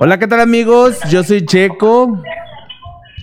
Hola, ¿qué tal amigos? Yo soy Checo.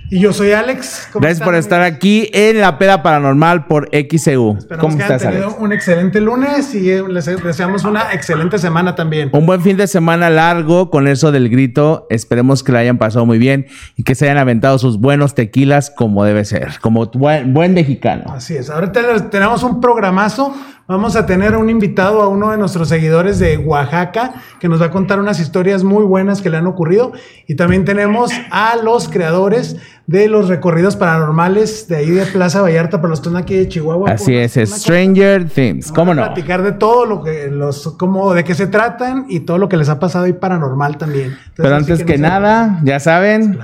Y yo soy Alex. Gracias por estar aquí en La Peda Paranormal por XEU. ¿Cómo que estás, hayan tenido un excelente lunes y eh, les deseamos una excelente semana también. Un buen fin de semana largo con eso del grito. Esperemos que la hayan pasado muy bien y que se hayan aventado sus buenos tequilas como debe ser, como buen, buen mexicano. Así es. Ahorita tenemos un programazo Vamos a tener un invitado a uno de nuestros seguidores de Oaxaca que nos va a contar unas historias muy buenas que le han ocurrido. Y también tenemos a los creadores de los recorridos paranormales de ahí de Plaza Vallarta para los que aquí de Chihuahua. Así es, Stranger Things, ¿cómo no? Platicar de todo lo que los, cómo, de qué se tratan y todo lo que les ha pasado ahí paranormal también. Pero antes que, nada, ya saben,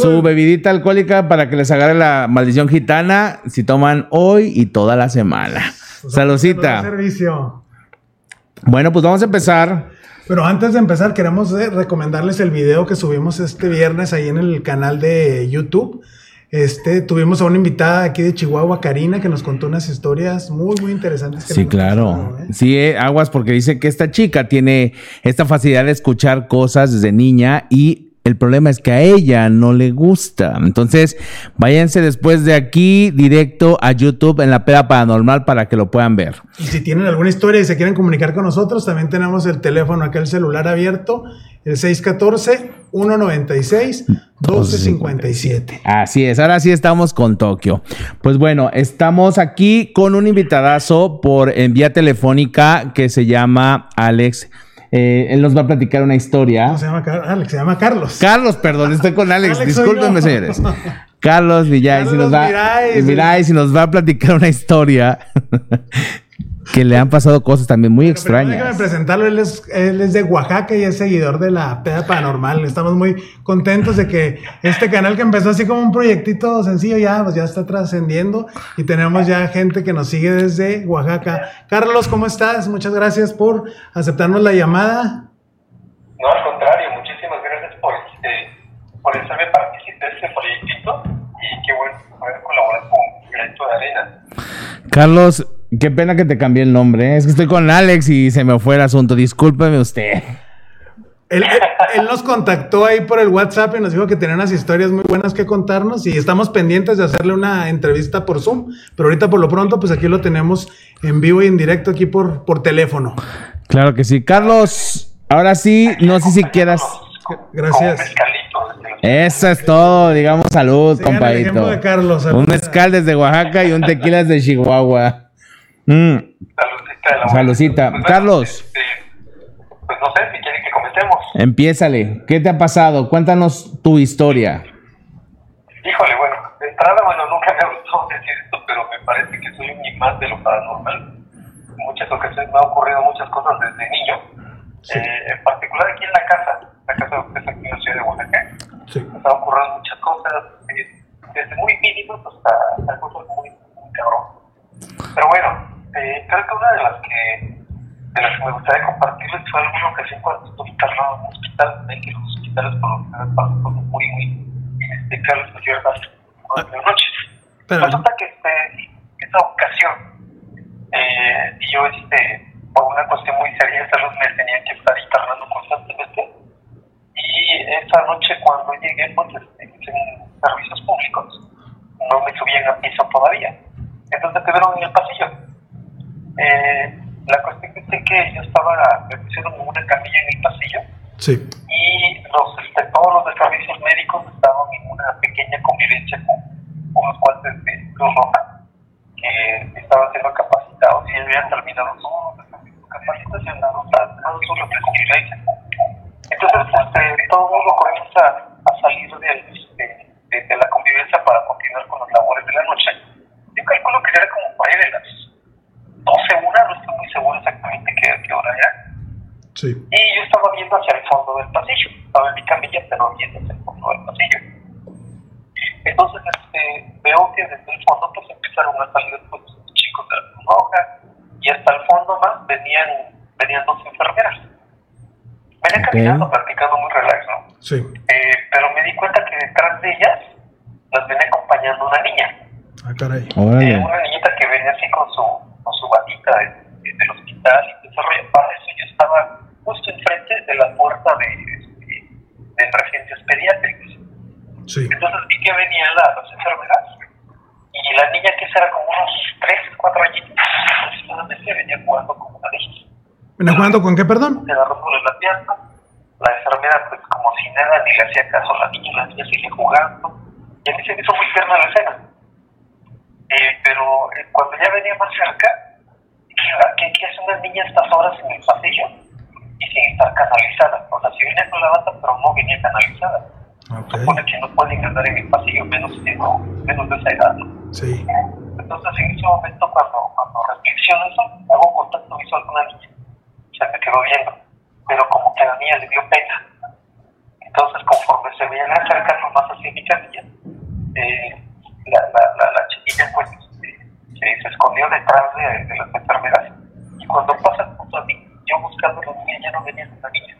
su bebidita alcohólica para que les agarre la maldición gitana si toman hoy y toda la semana. Saludcita. Bueno, pues vamos a empezar. Pero antes de empezar, queremos eh, recomendarles el video que subimos este viernes ahí en el canal de YouTube. Este, tuvimos a una invitada aquí de Chihuahua, Karina, que nos contó unas historias muy, muy interesantes. Sí, claro. ¿eh? Sí, eh, aguas, porque dice que esta chica tiene esta facilidad de escuchar cosas desde niña y el problema es que a ella no le gusta. Entonces, váyanse después de aquí directo a YouTube en la peda paranormal para que lo puedan ver. Y si tienen alguna historia y se quieren comunicar con nosotros, también tenemos el teléfono acá, el celular abierto, el 614-196-1257. Así es, ahora sí estamos con Tokio. Pues bueno, estamos aquí con un invitadazo por en vía telefónica que se llama Alex. Eh, él nos va a platicar una historia. No, se llama Alex, se llama Carlos. Carlos, perdón, estoy con Alex. Discúlpenme, señores. Carlos Villay, si nos va, si nos va a platicar una historia que le han pasado cosas también muy extrañas. déjame presentarlo, él es, él es, de Oaxaca y es seguidor de la Peda Paranormal. Estamos muy contentos de que este canal que empezó así como un proyectito sencillo ya, pues ya está trascendiendo y tenemos ya gente que nos sigue desde Oaxaca. Carlos, ¿cómo estás? Muchas gracias por aceptarnos la llamada. No, al contrario, muchísimas gracias por, este, por hacerme participar de este proyectito y qué bueno poder colaborar con Granito de Arena. Carlos, Qué pena que te cambié el nombre. ¿eh? Es que estoy con Alex y se me fue el asunto. Discúlpeme usted. Él, nos contactó ahí por el WhatsApp y nos dijo que tenía unas historias muy buenas que contarnos y estamos pendientes de hacerle una entrevista por Zoom. Pero ahorita por lo pronto, pues aquí lo tenemos en vivo y en directo aquí por, por teléfono. Claro que sí. Carlos, ahora sí, no sé si quieras. Gracias. Eso es todo, digamos salud, compadito. un mezcal desde Oaxaca y un tequila desde Chihuahua. Mm. Saludcita. Pues, Carlos. Este, pues no sé si quieren que comentemos. Empiézale. ¿Qué te ha pasado? Cuéntanos tu historia. Híjole, bueno, de entrada, bueno, nunca me ha gustado decir esto, pero me parece que soy un imán de lo paranormal. En muchas ocasiones me han ocurrido muchas cosas desde niño. Eh, en particular aquí en la casa, la casa de es aquí en la ciudad de Oaxaca. Sí. Me han ocurrido muchas cosas, eh, desde muy mínimas hasta cosas muy, muy cabrón. Pero bueno, eh, creo que una de las que de las que me gustaría compartirles fue alguna ocasión cuando estuve internado en un hospital, en que los hospitales por lo general pasan cosas muy, muy inexplicables o ciertas de noche. Pero... Resulta que este, esa ocasión, eh, y yo, este, por una cuestión muy seria de salud, me tenía que estar internando constantemente. Y esa noche, cuando llegué, pues, este, en servicios públicos, no me subían a piso todavía. Entonces en el pasillo. Eh, la cuestión es que yo estaba, me pusieron una camilla en el pasillo. Sí. caminando, practicando muy relax, ¿no? Sí. Eh, pero me di cuenta que detrás de ellas las venía acompañando una niña. Ah, caray. Eh, una niñita que venía así con su, con su batita de, de, del hospital y desarrolló para eso. Yo estaba justo enfrente de la puerta de, este, de, de emergencias pediátricas. Sí. Entonces vi que venían la, las enfermeras y la niña que era como unos 3, 4 añitos aproximadamente venía jugando con una de ellas. ¿Venía jugando con qué, perdón? Se agarró por la pierna enfermera pues como si nada ni le hacía caso a la niña, la niña sigue jugando. Y a mí se me hizo muy tierna la escena. Eh, pero eh, cuando ya venía más cerca, ¿qué, qué, qué hace una niña a estas horas en el pasillo? Y sin estar canalizada. O sea, si venía con la bata, pero no venía canalizada. Ok. Supone que no pueden andar en el pasillo menos, siendo- menos de esa edad, ¿no? Sí. Entonces, en ese momento, cuando, cuando reflexiono eso, hago contacto visual con la niña. Se me quedó viendo. Pero como que a la niña le dio pena. Entonces, conforme se veían acercando más hacia mi camilla, eh, la, la, la, la chiquilla pues este, se, se escondió detrás de, de las enfermeras. Y cuando pasan junto a mí, yo buscando la niña, ya no venía con la niña.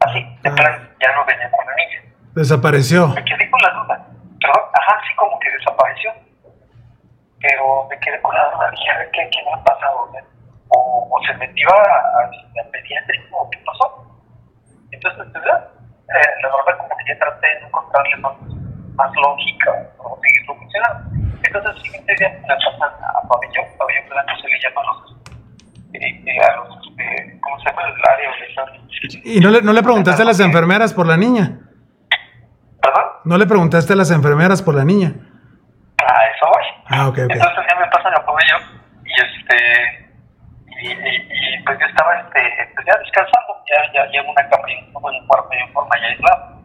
Así, de plan, ya no venía con la niña. Desapareció. Me quedé con la duda. Perdón, ajá, sí, como que desapareció. Pero me quedé con la duda. Dije, ¿qué, qué me ha pasado? O, o se metió a, a, a pediátrico, o qué pasó. Entonces, ¿verdad? Eh, la verdad, como que ya traté de encontrarle más, más lógica o seguirlo funcionando. Entonces, siguiente día la pasan a pabellón. Pabellón blanco se le llama a los. Eh, eh, a los este, ¿Cómo se llama? El área donde están. ¿Y no le, no le preguntaste a las enfermeras por la niña? ¿Perdón? ¿No le preguntaste a las enfermeras por la niña? A eso voy. Ah, ok, ok. Entonces ya me pasan a pabellón y este y, y, y, pues yo estaba este pues ya descansando, ya, ya, ya en una cama, en un cuarto en forma ya aislado.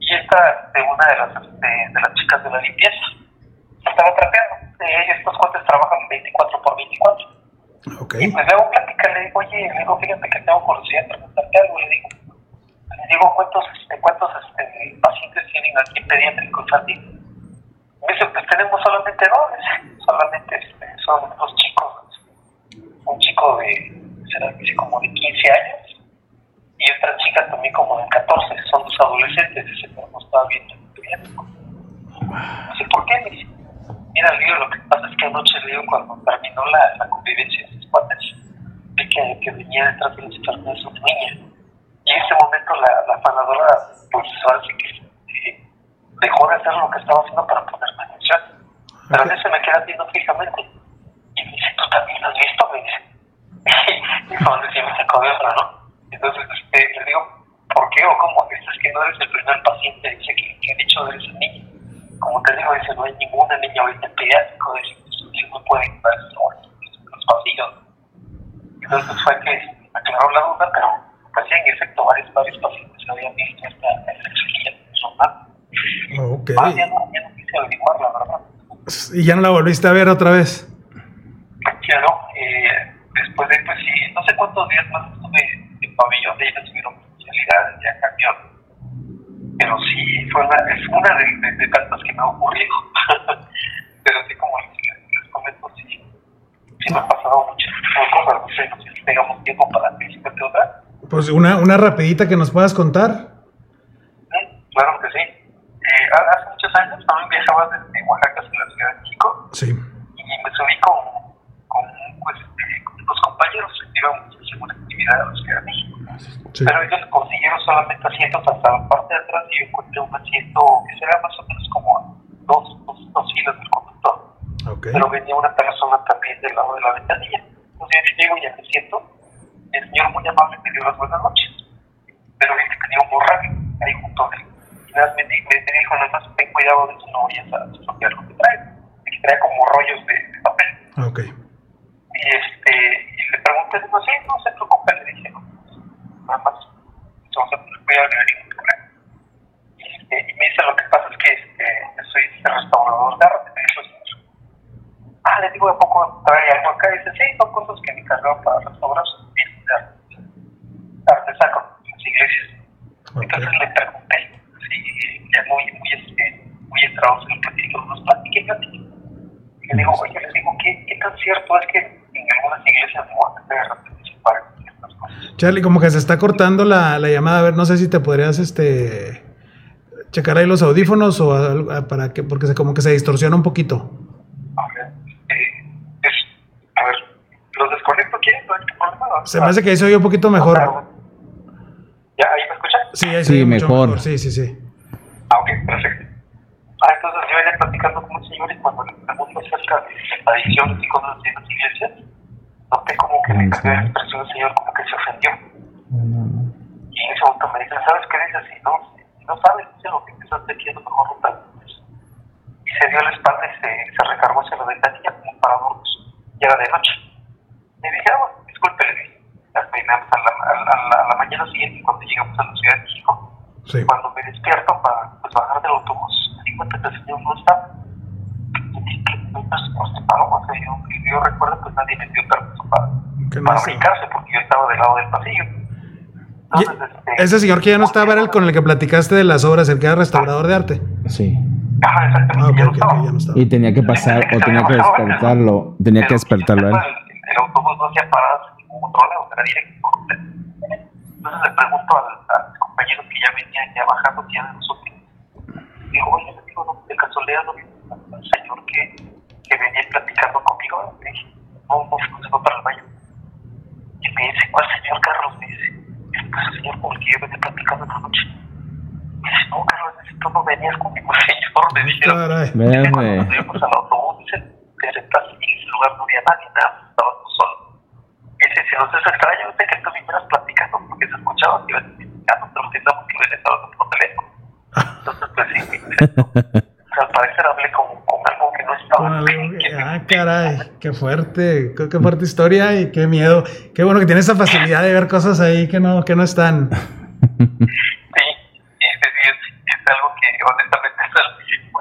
Y esta de una de las este, de las chicas de la limpieza estaba trapeando. Eh, estos cuates trabajan 24 por 24. Ok. Y pues le hago plática, le digo, oye, le digo, fíjate que tengo curiosidad de preguntarte algo, le digo. Le digo, ¿cuántos, este, cuántos este, pacientes tienen aquí en pediátrico infantil? Me dice, pues tenemos solamente dos, solamente este, son dos chicos. Un chico de, será que como de 15 años y otra chica también como de 14, son dos adolescentes, pero no estaba viendo en pediátrico. Dice, ¿por qué? Me dice, mira, Leo, lo que pasa es que anoche, Leo, cuando terminó la, la convivencia de sus cuates, vi que, que venía detrás de las enfermeras una niña. Y en ese momento la, la afanadora, pues ahora sí que eh, dejó de hacer lo que estaba haciendo para ponerme atención. Pero a mí se me queda viendo fijamente. Y me dice, ¿tú también lo has visto? Me dice. y cuando decía, me sacó de otra, ¿no? Entonces este, le digo, ¿por qué o cómo? Es que no eres el primer paciente, dice, que, que han dicho de esa niña. Como te digo, dice, no hay ninguna niña ahorita en pediátrico, dice, que no pueden dar los pasillos. Entonces fue que aclaró la duda, pero pues sí, en efecto, varios, varios pacientes habían visto esta, chiquilla normal. Ok. Ah, ya no, ya no quise averiguar, la verdad. ¿Y ya no la volviste a ver otra vez? Después de, pues sí, no sé cuántos días más estuve en pabellón, de ellas tuvieron especialidades, ya cambió. Pero sí, fue una, es una de, de, de tantas que me ha ocurrido. pero sí, como les, les comento, sí, sí me ha pasado muchas cosas, no sé, no sé si tengamos tiempo para que otra. Pues una, una rapidita que nos puedas contar. Mm, Claro que sí. Eh, hace muchos años también viajaba desde Oaxaca hacia la Ciudad de México Sí. y me subí con, con, pues, este, compañeros que íbamos a hacer una actividad a la Ciudad de México. Sí. Pero ellos consiguieron solamente asientos hasta la parte de atrás y yo encontré un asiento que será más o menos como dos, dos, dos filas del conductor. Ok. Pero venía una persona también del lado de la ventanilla. Entonces yo llego y me siento. El señor muy amable me dio las buenas noches. Pero vi que tenía un borracho ahí junto a él. Y nada, me, me, dijo nada más, ten cuidado de eso, no vayas a lo que trae. Que trae como rollos de, de papel. Ok. Y este, le pregunté, no sé, no se preocupe, le dije, no, nada más, entonces voy a ver ningún problema. Y, este, y me dice, lo que pasa es que este, yo soy restaurador de arte, me dijo. Ah, le digo, ¿a poco trae algo acá? Y dice, sí, son cosas que me encargaron para restaurar arte, sacro, las iglesias. Entonces le pregunté, sí, ya muy, muy, este, muy entrados en el platillo, nos platiqué, platiqué. Y le digo, oye, le digo, ¿qué, ¿qué tan cierto es que Charlie, como que se está cortando la, la, llamada, a ver, no sé si te podrías este checar ahí los audífonos o a, a, para que, porque se, como que se distorsiona un poquito. Se me hace que ahí se oye un poquito mejor. Ah, ¿Ya ahí me escuchan? Sí, ahí sí, mejor. mejor. Sí, sí, sí. Ah, ok, perfecto. Ah, entonces yo venía platicando con un señor y cuando le pregunto acerca de adicciones y cosas así en las iglesias, veo la expresión del señor como que se ofendió. Y en ese momento me dice, ¿sabes qué dices? Si no, si no sabes, dice lo que estás metiendo, mejor no Y se dio la espalda y se, se recargó hacia la ventanilla como para dormir. Y era de noche. Me dije, ah, bueno, disculpe, le dije. Las peinamos a la, a, la, a la mañana siguiente cuando llegamos a la Ciudad de México. Sí. Cuando me despierto para pues, bajar del autobús, me di cuenta que el señor no estaba. Y dije, ¿qué pues, pues, paró? O sea, yo, que yo recuerdo, pues nadie me dio permiso para, Que para brincarse porque yo estaba del lado del pasillo. Entonces, este, ese señor que ya no estaba era el con el que platicaste de las obras, el que era restaurador de arte. Sí. Ajá, exactamente, Ah, ok, ya no ok, estaba. ok, ya no estaba. Y tenía que pasar o tenía que despertarlo. Tenía que despertarlo él. El, el autobús no hacía paradas en ningún otro lado, era directo. Entonces le pregunto al, a mis compañeros que ya venían ya bajando ya de nosotros. Digo, oye, le digo, no, de casualidad no viste al señor que, que venía platicando conmigo. Le dije, no, no, se fue para el baño. Y me dice, ¿cuál señor Carlos? Me dice, "Es pues el señor con el que yo venía platicando esta noche. Me dice, no, Carlos, dice, tú no venías conmigo, señor. Me dijeron, Caray. Ve, Dice, cuando güey. nos subimos al autobús, dice, te sentaste y en ese lugar no había nadie, nada, más estabas tú solo. Dice, si nos es extraño, dice que tú vinieras platicando porque se escuchaba que ibas platicando, pero pensamos que ibas estabas por teléfono. Entonces, pues sí, dice, o sea, al parecer hablé con, con algo que no estaba. Con algo que- que- ah, caray, qué fuerte, qué, qué fuerte historia y qué miedo. Qué bueno que tienes esa facilidad de ver cosas ahí que no, que no están. Sí, es, es, es algo que honestamente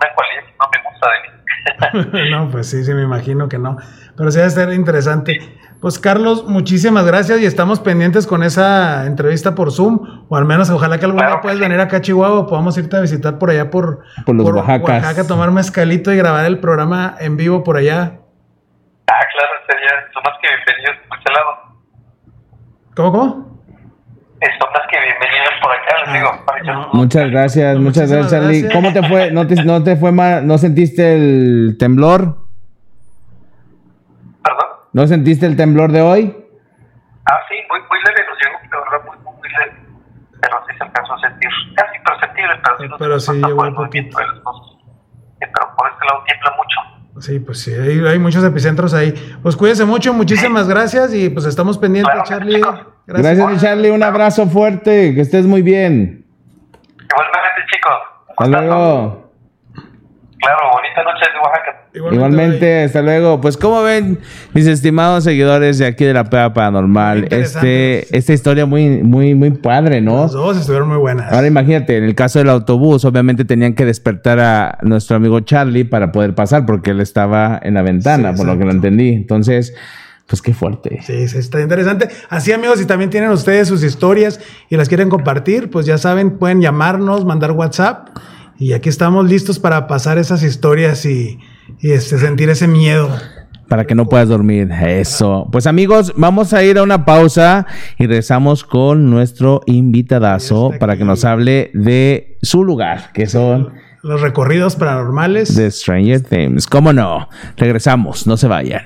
es una cualidad que no me gusta de mí. no, pues sí, sí, me imagino que no. Pero sí debe ser interesante. Pues Carlos, muchísimas gracias y estamos pendientes con esa entrevista por Zoom, o al menos ojalá que algún día Claro puedas sí. venir acá a Chihuahua o podamos irte a visitar por allá por, Por los Oaxacas. Oaxaca, tomar mezcalito y grabar el programa en vivo por allá. Ah, claro, sería, son más que bienvenidos por ese lado. ¿Cómo, cómo? Que bienvenidos por acá, Ah, digo, Muchas gracias, muchas gracias, Charlie. gracias. ¿Cómo te fue? ¿No te, no te fue mal? ¿No sentiste el temblor? ¿Perdón? ¿No sentiste el temblor de hoy? Ah, sí, muy, muy leve, nos llegó, la verdad, muy, muy, leve. Pero sí se alcanzó a sentir, casi perceptible, pero sí, no Pero se sí nota llegó un poquito. de las cosas. Sí, pero por este lado tiembla mucho. Sí, pues sí, hay, hay muchos epicentros ahí. Pues cuídense mucho, muchísimas gracias y pues estamos pendientes, Claro, Charlie. chicos. Gracias, mi Charlie. Un abrazo fuerte. Que estés muy bien. Igualmente, chicos. Hasta luego. Claro, bonita noche de Oaxaca. Igualmente, hasta luego. Pues como ven, mis estimados seguidores de aquí de la Peda Paranormal, este, esta historia muy, muy, muy padre, ¿no? Las dos estuvieron muy buenas. Ahora imagínate, en el caso del autobús, obviamente tenían que despertar a nuestro amigo Charlie para poder pasar, porque él estaba en la ventana, Sí, por lo que lo entendí. Entonces, pues qué fuerte. Sí, sí, está interesante. Así, amigos, si también tienen ustedes sus historias y las quieren compartir, pues ya saben, pueden llamarnos, mandar WhatsApp. Y aquí estamos listos para pasar esas historias y, y, este, sentir ese miedo. Para que no puedas dormir. Eso. Pues amigos, vamos a ir a una pausa y regresamos con nuestro invitadazo para que nos hable de su lugar, que son Los recorridos paranormales. The Stranger Things. ¿Cómo no? Regresamos, no se vayan.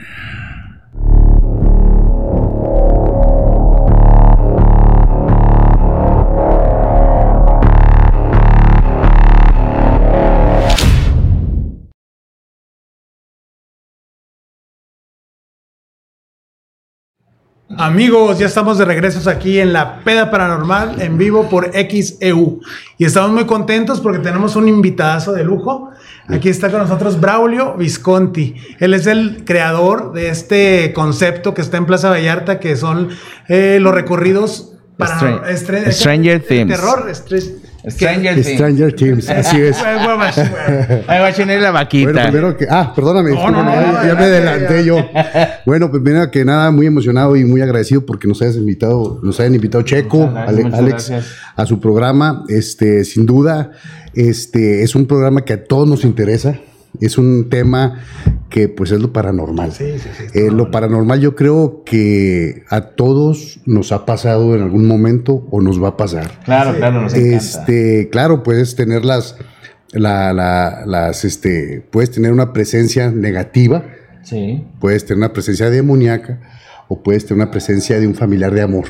Amigos, ya estamos de regresos aquí en la Peda Paranormal en vivo por XEU. Y estamos muy contentos porque tenemos un invitadazo de lujo. Aquí está con nosotros Braulio Visconti. Él es el creador de este concepto que está en Plaza Vallarta, que son eh, los recorridos para Stran- estre- Stranger Things. Terror. Stranger Stranger Teams, así es. Ahí va a tener la vaquita. Bueno, primero que. Ah, perdóname. No, no, no, ya, me adelanté yo. Bueno, pues primero que nada, muy emocionado y muy agradecido porque nos hayas invitado, nos hayan invitado Checo, gracias, Alex, gracias. a su programa. Este, sin duda, este es un programa que a todos nos interesa. Es un tema que pues es lo paranormal. Sí, sí, sí. Eh, lo paranormal yo creo que a todos nos ha pasado en algún momento o nos va a pasar. Claro, claro, nos encanta. Este, claro, puedes tener las, la, la- las, este, puedes tener una presencia negativa, Sí. puedes tener una presencia demoníaca o puedes tener una presencia de un familiar de amor.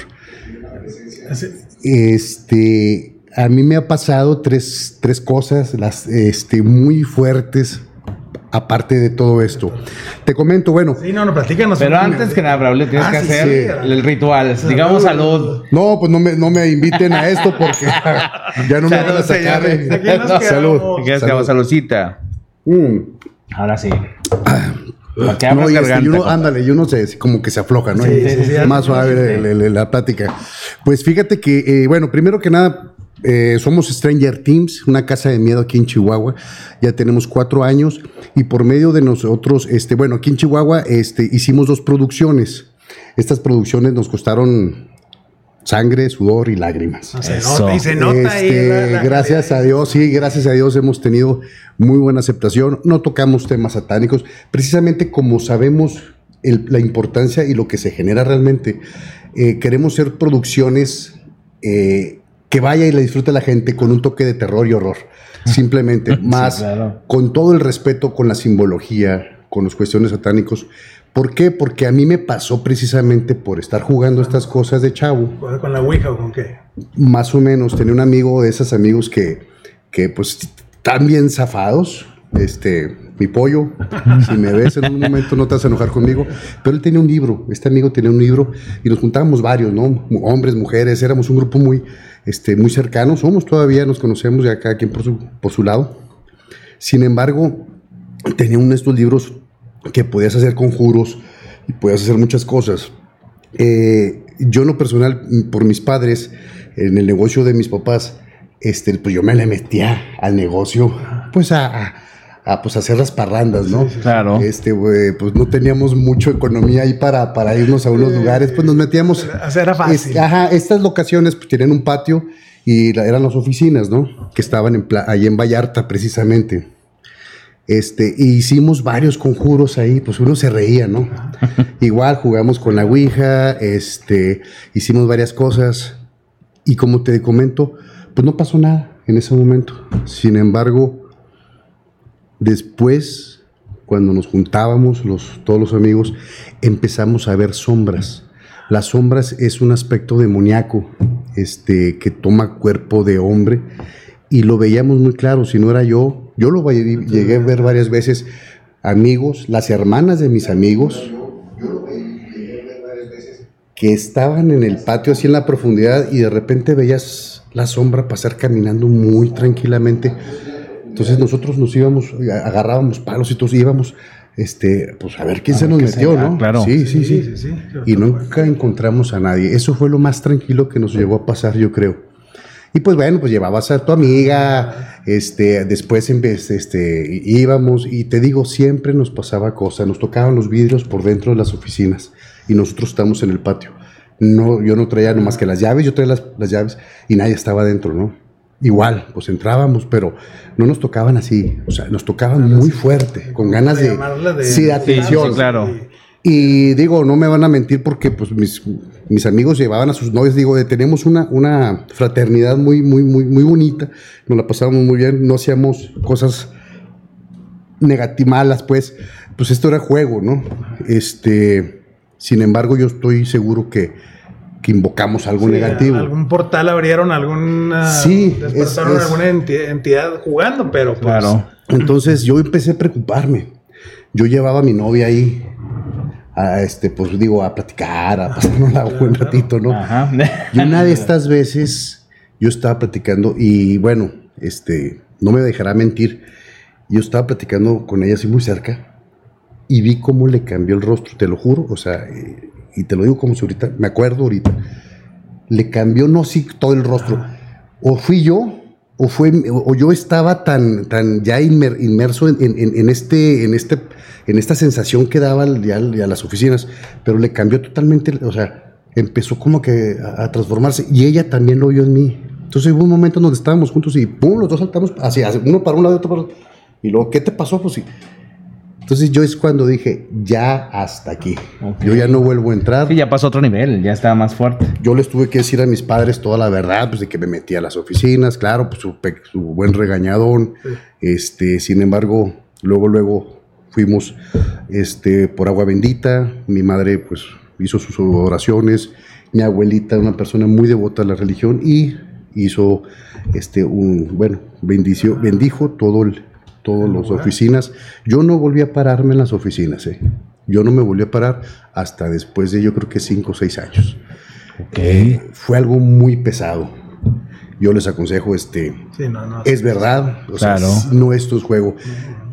Este, a mí me ha pasado tres, tres cosas, las, este, muy fuertes aparte de todo esto. Te comento, bueno. Sí, no, no, platícanos. Pero antes que nada, Braulio, tienes Ah, que sí, hacer sí. el ritual. Digamos salud. No, pues no me, no me inviten a esto porque ya no me van a Salud, sacar. Salud. Salud. hago saludcita. Mm. Ahora sí. Que No, y uno, ándale, y uno se, como que se afloja, ¿no? Sí, sí, sí, más sí, suave la plática. Pues fíjate que, eh, bueno, primero que nada, eh, somos Stranger Teams, una casa de miedo aquí en Chihuahua. Ya tenemos cuatro años y por medio de nosotros, este, bueno, aquí en Chihuahua, este, hicimos dos producciones. Estas producciones nos costaron sangre, sudor y lágrimas. Se Eso. nota, y se nota ahí. Este, la- la- gracias a Dios, sí, gracias a Dios hemos tenido muy buena aceptación. No tocamos temas satánicos, precisamente como sabemos el- la importancia y lo que se genera realmente. eh, queremos ser producciones eh, que vaya y la disfrute la gente con un toque de terror y horror. Simplemente, más claro. con todo el respeto con la simbología, con los cuestiones satánicos. ¿Por qué? Porque a mí me pasó precisamente por estar jugando estas cosas de chavo ¿Con la Ouija o con qué? más o menos, tenía un amigo de esos amigos que, que pues están bien zafados. Este, mi pollo, si me ves en un momento no te vas a enojar conmigo, pero él tenía un libro, este amigo tenía un libro y nos juntábamos varios, ¿no? Hombres, mujeres, éramos un grupo muy, este, muy cercano, somos todavía, nos conocemos ya cada quien por su, por su lado. Sin embargo, tenía uno de estos libros que podías hacer conjuros y podías hacer muchas cosas. Eh, yo en lo personal, por mis padres, en el negocio de mis papás, este, pues yo me le metía al negocio, pues a- a, pues, hacer las parrandas, ¿no? Claro. Este, güey, pues no teníamos mucho economía ahí para, para irnos a unos lugares, pues nos metíamos. O sea, era fácil. Es- ajá, estas locaciones pues, tenían un patio y eran las oficinas, ¿no? Que estaban en ahí en Vallarta, precisamente. Este, hicimos varios conjuros ahí, pues uno se reía, ¿no? Igual jugamos con la Ouija, este, hicimos varias cosas. Y como te comento, pues no pasó nada en ese momento. Sin embargo, después, cuando nos juntábamos, los, todos los amigos, empezamos a ver sombras. Las sombras es un aspecto demoníaco, este, que toma cuerpo de hombre, y lo veíamos muy claro. Si no era yo, yo lo llegué a ver varias veces. Amigos, las hermanas de mis amigos, que estaban en el patio así en la profundidad y de repente veías la sombra pasar caminando muy tranquilamente. Entonces nosotros nos íbamos, agarrábamos palos y todos íbamos, este, pues a ver quién se nos metió, ¿no? claro. Sí, sí, sí. sí, sí. Y nunca encontramos a nadie. Eso fue lo más tranquilo que nos llegó a pasar, yo creo. Y pues bueno, pues llevabas a tu amiga, este, después en vez, este, íbamos y te digo, siempre nos pasaba cosa, nos tocaban los vidrios por dentro de las oficinas y nosotros estamos en el patio. No, yo no traía nomás que las llaves, yo traía las, las llaves y nadie estaba adentro, ¿no? Igual, pues entrábamos, pero no nos tocaban así, o sea, nos tocaban muy fuerte, con ganas de, de- sí, de atención. sí, claro. Y digo, no me van a mentir porque pues mis, mis amigos llevaban a sus novias, digo, de- tenemos una, una fraternidad muy, muy, muy, muy bonita, nos la pasábamos muy bien, no hacíamos cosas negati- malas, pues, pues esto era juego, ¿no? Este, sin embargo, yo estoy seguro que, que invocamos algo negativo. Algún portal abrieron, alguna. Sí, Despertaron es- es- alguna enti- entidad jugando, pero pues. Claro. Entonces yo empecé a preocuparme. Yo llevaba a mi novia ahí, a este, pues digo, a platicar, a pasárnosla un buen ratito, ¿no? Ajá. Y una de estas veces yo estaba platicando y bueno, este, no me dejará mentir, yo estaba platicando con ella así muy cerca y vi cómo le cambió el rostro, te lo juro, o sea, eh, y te lo digo como si ahorita, me acuerdo ahorita, le cambió no sí todo el rostro, o fui yo, o fue, o yo estaba tan, tan ya inmer- inmerso en, en- en este, en este, en esta sensación que daba ya, ya a las oficinas, pero le cambió totalmente, o sea, empezó como que a, a transformarse y ella también lo vio en mí. Entonces hubo un momento donde estábamos juntos y pum, los dos saltamos hacia, hacia- uno para un lado y otro para otro. Y luego, ¿qué te pasó? Pues sí. Entonces yo es cuando dije, ya hasta aquí. Yo ya no vuelvo a entrar. Sí, ya pasó a otro nivel, ya estaba más fuerte. Yo les tuve que decir a mis padres toda la verdad, pues de que me metí a las oficinas, claro, pues su, su buen regañadón. Este, sin embargo, luego, luego fuimos este, por agua bendita. Mi madre, pues, hizo sus oraciones. Mi abuelita, una persona muy devota a la religión, y hizo este un, bueno, bendició, bendijo todo el, todas las oficinas. Yo no volví a pararme en las oficinas, ¿eh? Yo no me volví a parar hasta después de yo creo que cinco o seis años. Ok. Fue algo muy pesado. Yo les aconsejo, este, Sí, no, no. es verdad, o sea, Claro. no esto es juego.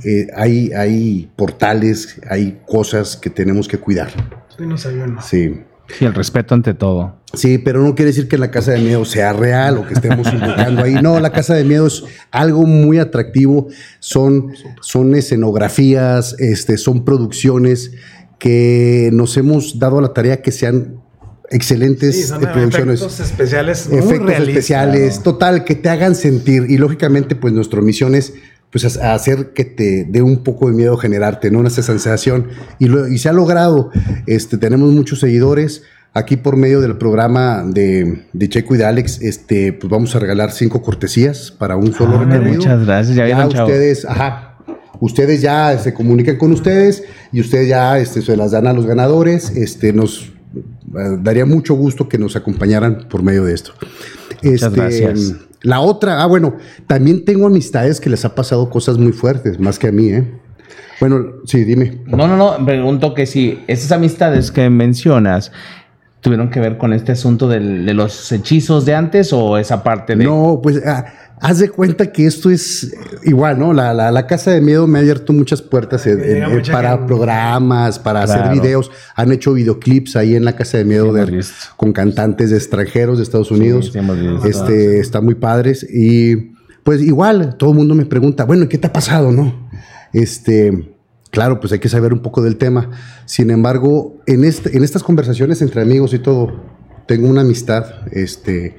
Eh, hay, hay portales, hay cosas que tenemos que cuidar. Sí, no sabía, no. Sí. Sí, el respeto ante todo. Sí, pero no quiere decir que la casa de miedo sea real o que estemos invocando ahí. No, la casa de miedo es algo muy atractivo. Son, son escenografías, este, son producciones que nos hemos dado a la tarea que sean excelentes Sí, son producciones. efectos especiales muy efectos realistas. especiales, total, que te hagan sentir. Y lógicamente, pues nuestra misión es pues a- hacer que te dé un poco de miedo generarte, ¿no? Una sensación. Y, lo- y se ha logrado. Este, tenemos muchos seguidores. Aquí por medio del programa de, de Checo y de Alex, este, pues vamos a regalar cinco cortesías para un solo Ah, recorrido. muchas gracias, ya chavos. ustedes, ajá, ustedes ya se comunican con ustedes y ustedes ya este, se las dan a los ganadores. Este, nos eh, daría mucho gusto que nos acompañaran por medio de esto. Muchas Este, gracias. La otra, ah, bueno, también tengo amistades que les ha pasado cosas muy fuertes, más que a mí, ¿eh? Bueno, sí, dime. No, no, no, pregunto que si esas amistades que mencionas tuvieron que ver con este asunto del- de los hechizos de antes o esa parte de... No, pues ah, haz de cuenta que esto es eh, igual, ¿no? La, la- la Casa de Miedo me ha abierto muchas puertas en- en- mucha para gente. programas, para Claro. hacer videos. Han hecho videoclips ahí en la Casa de Miedo Sí, de- con cantantes de extranjeros de Estados Unidos. sí, hemos visto. este, está muy padres. Y pues igual, todo el mundo me pregunta, bueno, ¿qué te ha pasado, no? Este, claro, pues hay que saber un poco del tema. Sin embargo, en, este, en estas conversaciones entre amigos y todo, tengo una amistad, este,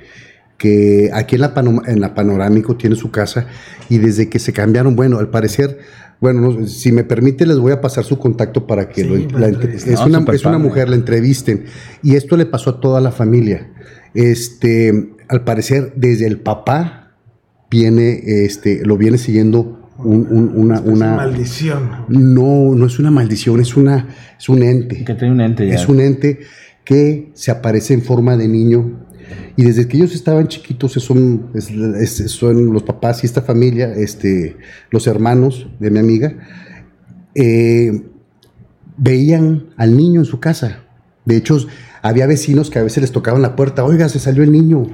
que aquí en la, pano- en la Panorámico tiene su casa y desde que se cambiaron, bueno, al parecer, bueno, no, si me permite les voy a pasar su contacto para que Sí, lo, la es, No, una, es una mujer, la entrevisten y esto le pasó a toda la familia. Este, al parecer, desde el papá viene, este, lo viene siguiendo un- un- una, Es una, maldición. no, no es una maldición, es una, es un ente. Que tiene un ente ya. Es un ente que se aparece en forma de niño. Y desde que ellos estaban chiquitos, son, son los papás y esta familia, este, los hermanos de mi amiga, eh, veían al niño en su casa. De hecho, había vecinos que a veces les tocaban la puerta, oiga, se salió el niño.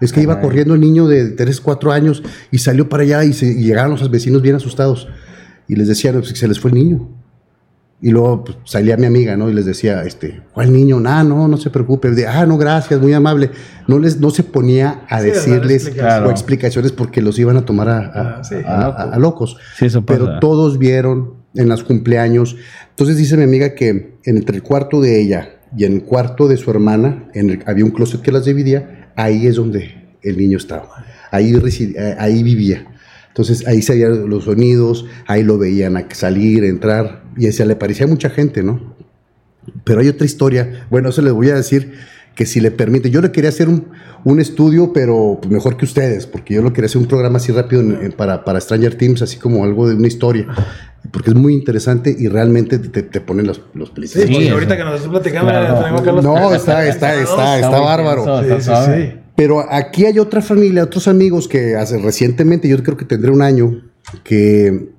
Es que iba corriendo el niño de 3, 4 años y salió para allá y, se, y llegaron los vecinos bien asustados. Y les decían, pues, que se les fue el niño. Y luego pues, salía mi amiga, ¿no? Y les decía, este, ¿cuál niño? Ah, no, no se preocupe. De, ah, no, gracias, muy amable. No les, no se ponía a Sí, decirles explicaciones. o explicaciones porque los iban a tomar a, a- Ah, sí. a- a- a locos. Sí, eso pasa. Pero todos vieron en los cumpleaños. Entonces dice mi amiga que entre el cuarto de ella y en el cuarto de su hermana, en el- había un closet que las dividía, ahí es donde el niño estaba. Ahí, residi- eh, ahí vivía. Entonces ahí se oían los sonidos, ahí lo veían salir, entrar, y se le parecía mucha gente, ¿no? Pero hay otra historia, bueno, eso les voy a decir que si le permite, yo le quería hacer un, un estudio, pero pues, mejor que ustedes, porque yo lo quería hacer un programa así rápido en- en- para, para Stranger Teams, así como algo de una historia, porque es muy interesante y realmente te, te ponen los, los Sí, películas. Sí, porque eso. ahorita que nos estás platicando, Claro. ya tenemos acá los No, está, está, está, está bárbaro. Sí, está sí, sí. Pero aquí hay otra familia, otros amigos que hace recientemente, yo creo que tendré un año, que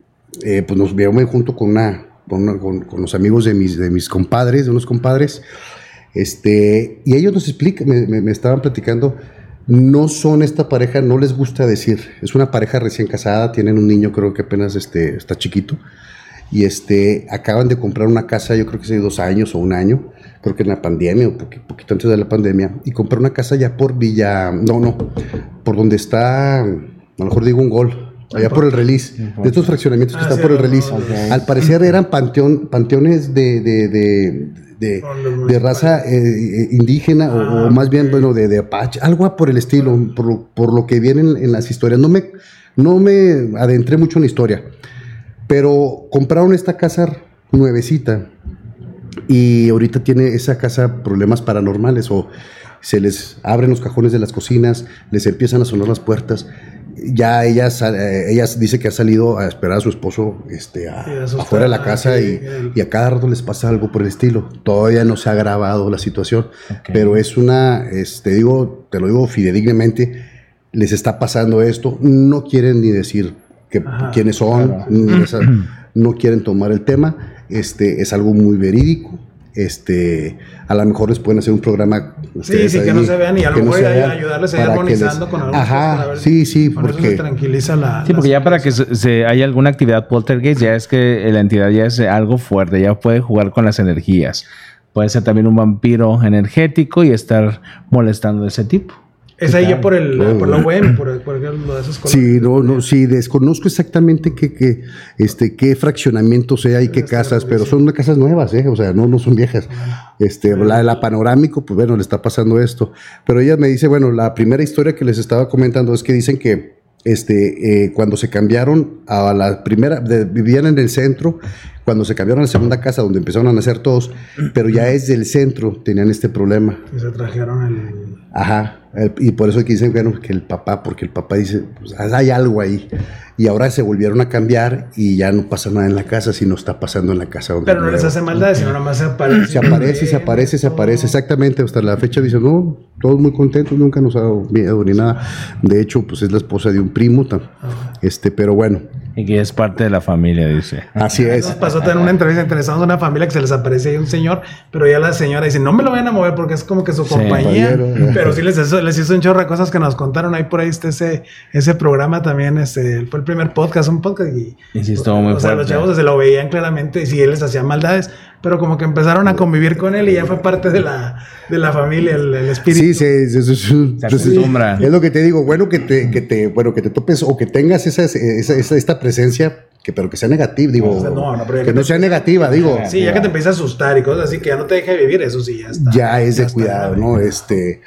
eh, pues nos veo junto con una, con, una- con- con los amigos de mis, de mis compadres, de unos compadres, este, y ellos nos explican, me, me- me estaban platicando, no son esta pareja, no les gusta decir, es una pareja recién casada, tienen un niño, creo que apenas este, está chiquito, y este, acaban de comprar una casa, yo creo que hace dos años o un año, creo que en la pandemia, o poqui- poquito antes de la pandemia, y compró una casa ya por Villa, no, no, por donde está, a lo mejor digo un gol, allá por el release, de estos fraccionamientos que Ah, están sí, por el release. Al parecer eran panteón, panteones de, de, de, de- de raza eh, eh, indígena o- o, Ah, más bien, bueno, de, de Apache, algo por el estilo, por, lo- por lo que vienen en las historias. No me, no me adentré mucho en la historia, pero compraron esta casa nuevecita y ahorita tiene esa casa problemas paranormales o se les abren los cajones de las cocinas, les empiezan a sonar las puertas. Ya ella, sal- eh, ella dice que ha salido a esperar a su esposo este, a- Sí, asustada, afuera de la casa y, a cada rato les pasa algo por el estilo. Todavía no se ha agravado la situación, pero es una, este, digo, te lo digo fidedignamente, les está pasando esto, no quieren ni decir que, Ajá, quiénes son, claro. esa- no quieren tomar el tema. Este, es algo muy verídico. Este, a lo mejor les pueden hacer un programa. ustedes sí, que no se vean y a lo no mejor vean, ayudarles a ir armonizando les- con cosas, Ajá, a ver sí, sí, Con eso se porque tranquiliza la. Sí, la porque ya para que se, se- haya alguna actividad poltergeist, ya es que la entidad ya es algo fuerte, ya puede jugar con las energías. Puede ser también un vampiro energético y estar molestando de ese tipo. Es ahí ya por el por la UEM, por, el- por lo de esos. Sí, no, no, sí, desconozco exactamente qué, qué, este, qué fraccionamientos hay y qué casas, pero son casas nuevas, ¿eh? O sea, no, no son viejas. Este, la, la panorámico, pues bueno, le está pasando esto. Pero ella me dice, bueno, la primera historia que les estaba comentando es que dicen que este, eh, cuando se cambiaron a la primera, de- vivían en el centro, cuando se cambiaron a la segunda casa donde empezaron a nacer todos, pero ya es del centro, tenían este problema. Que se trajeron el. Ajá, el- y por eso que dicen, bueno, que el papá, porque el papá dice, pues hay algo ahí. Y ahora se volvieron a cambiar y ya no pasa nada en la casa, sino está pasando en la casa donde Pero no les hace maldad, sino nada más se aparece. Se aparece, se aparece, se aparece, exactamente. Hasta la fecha dicen, no, todos muy contentos, nunca nos ha dado miedo ni nada. De hecho, pues es la esposa de un primo, este, pero bueno, Y que es parte de la familia, dice. así es. Nos pasó también una entrevista interesante a una familia que se les aparece ahí un señor, pero ya la señora dice, no me lo vayan a mover porque es como que su Sí. compañía. Compañero. Pero sí les hizo, les hizo un chorro de cosas que nos contaron. Ahí por ahí está ese, ese programa también, este, fue el primer podcast, un podcast y... Y sí estuvo muy o sea, los chavos se lo veían claramente y sí, él les hacía maldades, pero como que empezaron a convivir con él y ya fue parte de la, de la familia, el, el espíritu. Sí, se, se- se- se- acostumbra. Es lo que te digo, bueno que te, que te, bueno, que te topes o que tengas esa, esa- esa- esta presencia, que, pero que sea negativa, digo, O sea, no, no, pero ya que que no te- sea negativa, digo. Sí, ya que te empieza a asustar y cosas así, que ya no te deje vivir, eso sí, ya está. ya es de está cuidado. ¿no? Este,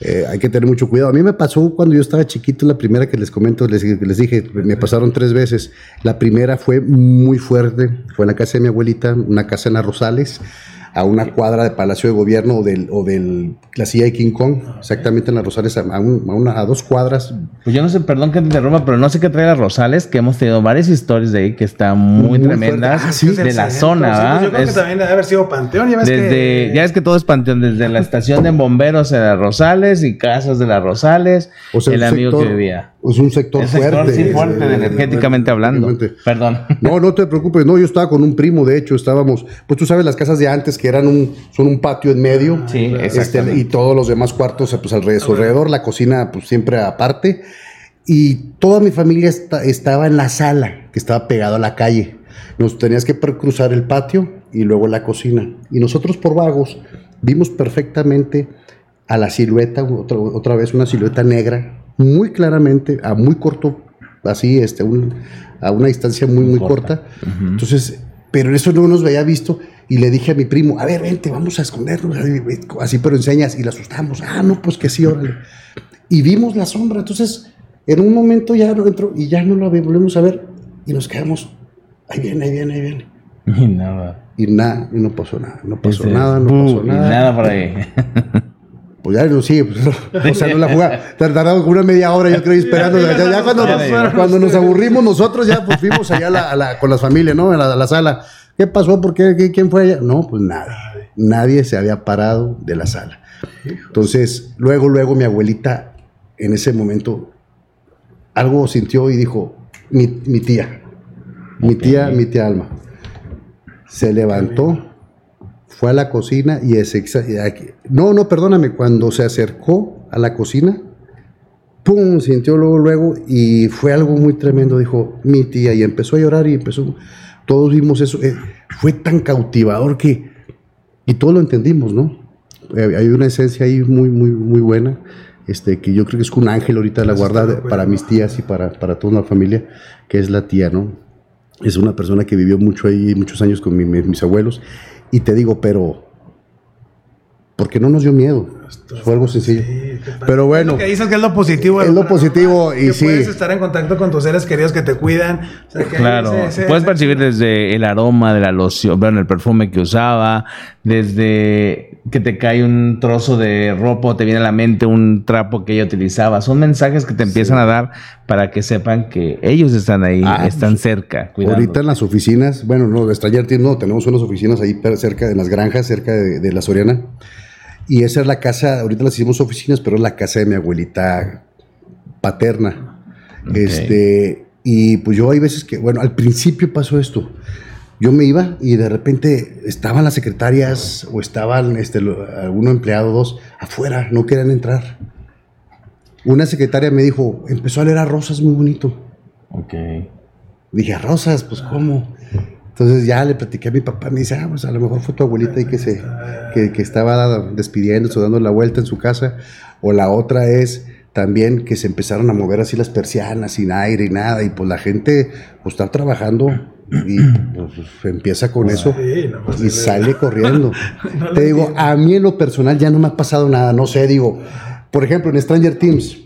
eh, hay que tener mucho cuidado. A mí me pasó cuando yo estaba chiquito, la primera que les comento, les, les dije, me pasaron tres veces. La primera fue muy fuerte, fue en la casa de mi abuelita, una casa en las Rosales, a una cuadra de Palacio de Gobierno o del, o del la silla de King Kong, exactamente en las Rosales, a, un- a una, a dos cuadras. Pues yo no sé, perdón que te interrumpa, pero no sé qué trae las Rosales, que hemos tenido varias historias de ahí que están muy, Muy tremendas. Ah, sí. de la Centro, zona, sí, pues yo creo Es- que también debe haber sido Panteón, ya ves desde, que... ya es que todo es panteón, desde la estación de bomberos en las Rosales y casas de las Rosales, O sea, el amigo sector- que vivía. Es un sector El sector fuerte. sí fuerte, Eh, energéticamente hablando. Perdón. No, no te preocupes, no, yo estaba con un primo, de hecho, estábamos, pues tú sabes las casas de antes que eran un, son un patio en medio, Sí, este, y todos los demás cuartos pues alrededor, su alrededor, la cocina pues siempre aparte, y toda mi familia esta- estaba en la sala, que estaba pegado a la calle, nos tenías que cruzar el patio y luego la cocina, y nosotros por vagos vimos perfectamente a la silueta, otra, otra vez una silueta negra, muy claramente, a muy corto, así, este, un- a una distancia muy, muy corta. Entonces, pero eso no nos había visto y le dije a mi primo, a ver, vente, vamos a escondernos, así, pero enseñas y la asustamos. Ah, no, pues que sí, órale. Y vimos la sombra, entonces, en un momento ya no entró y ya no la volvemos a ver y nos quedamos, ahí viene, ahí viene, ahí viene. Y nada. Y nada, y no pasó nada, no pasó Este, nada, no uh, pasó y nada. nada por ahí. Pues ya no, sí, pues, o sea, no la jugaba. Tardamos una media hora, yo creo, esperando. Ya, ya cuando, nos, cuando aburrimos nosotros, ya pues fuimos allá a la- a la- con las familias, ¿no? A la, a la sala. ¿Qué pasó? ¿Por qué? ¿Qui- ¿Quién fue allá? No, pues nadie. Nadie se había parado de la sala. Entonces, luego, luego mi abuelita, en ese momento, algo sintió y dijo, mi, mi tía, mi tía, mi tía Alma. Se levantó, fue a la cocina y es no, no, perdóname, cuando se acercó a la cocina, pum, sintió luego, luego y fue algo muy tremendo, dijo mi tía y empezó a llorar y empezó, todos vimos eso, eh, fue tan cautivador que, y todos lo entendimos, ¿no? Eh, hay una esencia ahí muy, muy, muy buena, este, que yo creo que es un ángel ahorita de la guarda de- para mis tías y para, para toda la familia, que es la tía, ¿no? Es una persona que vivió mucho ahí, muchos años con mi- mis abuelos. Y te digo, pero, porque no nos dio miedo. Fue algo sencillo. Sí. Pero bueno, Lo que dices que es lo positivo. Es lo positivo y que sí. Puedes estar en contacto con tus seres queridos que te cuidan. o sea, que Claro, ese- ese- puedes ese- percibir desde el aroma de la loción, bueno, el perfume que usaba, desde que te cae un trozo de ropa o te viene a la mente un trapo que ella utilizaba. Son mensajes que te empiezan a dar para que sepan que ellos están ahí, Ah, están pues, cerca. cuidando. ahorita en las oficinas, bueno, no, de Stranger Things no, tenemos unas oficinas ahí cerca de las granjas, cerca de, de la Soriana. Y esa es la casa, ahorita las hicimos oficinas, pero es la casa de mi abuelita paterna. Este, Y pues yo hay veces que, bueno, al principio pasó esto. Yo me iba y de repente estaban las secretarias o estaban este, lo- alguno empleado, dos, afuera, no querían entrar. Una secretaria me dijo, empezó a leer a Rosas muy bonito. Ok. Dije, a Rosas, pues cómo. Entonces ya le platiqué a mi papá, me dice, ah, pues a lo mejor fue tu abuelita y que se que, que estaba despidiéndose, o dando la vuelta en su casa. O la otra es también que se empezaron a mover así las persianas sin aire y nada. Y pues la gente pues, está trabajando y pues, empieza con eso Sí, no, y sale corriendo. No Te digo, entiendo. a mí en lo personal ya no me ha pasado nada, no sé, digo, por ejemplo, en Stranger Things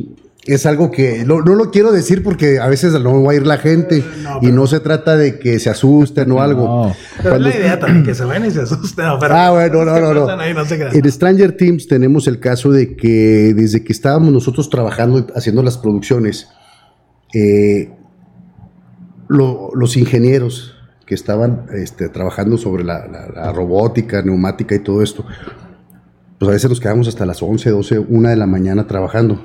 es algo que no, no lo quiero decir porque a veces no va a ir la gente No, y no se trata de que se asusten o algo. No. Pero es la idea también, que se vayan y se asusten. no, pero- Ah, bueno, no, no, no. ahí. En Stranger Things tenemos el caso de que desde que estábamos nosotros trabajando y haciendo las producciones, eh, lo- los ingenieros que estaban este, trabajando sobre la, la- la robótica, neumática y todo esto, pues a veces nos quedamos hasta las 11, 12, 1 de la mañana trabajando.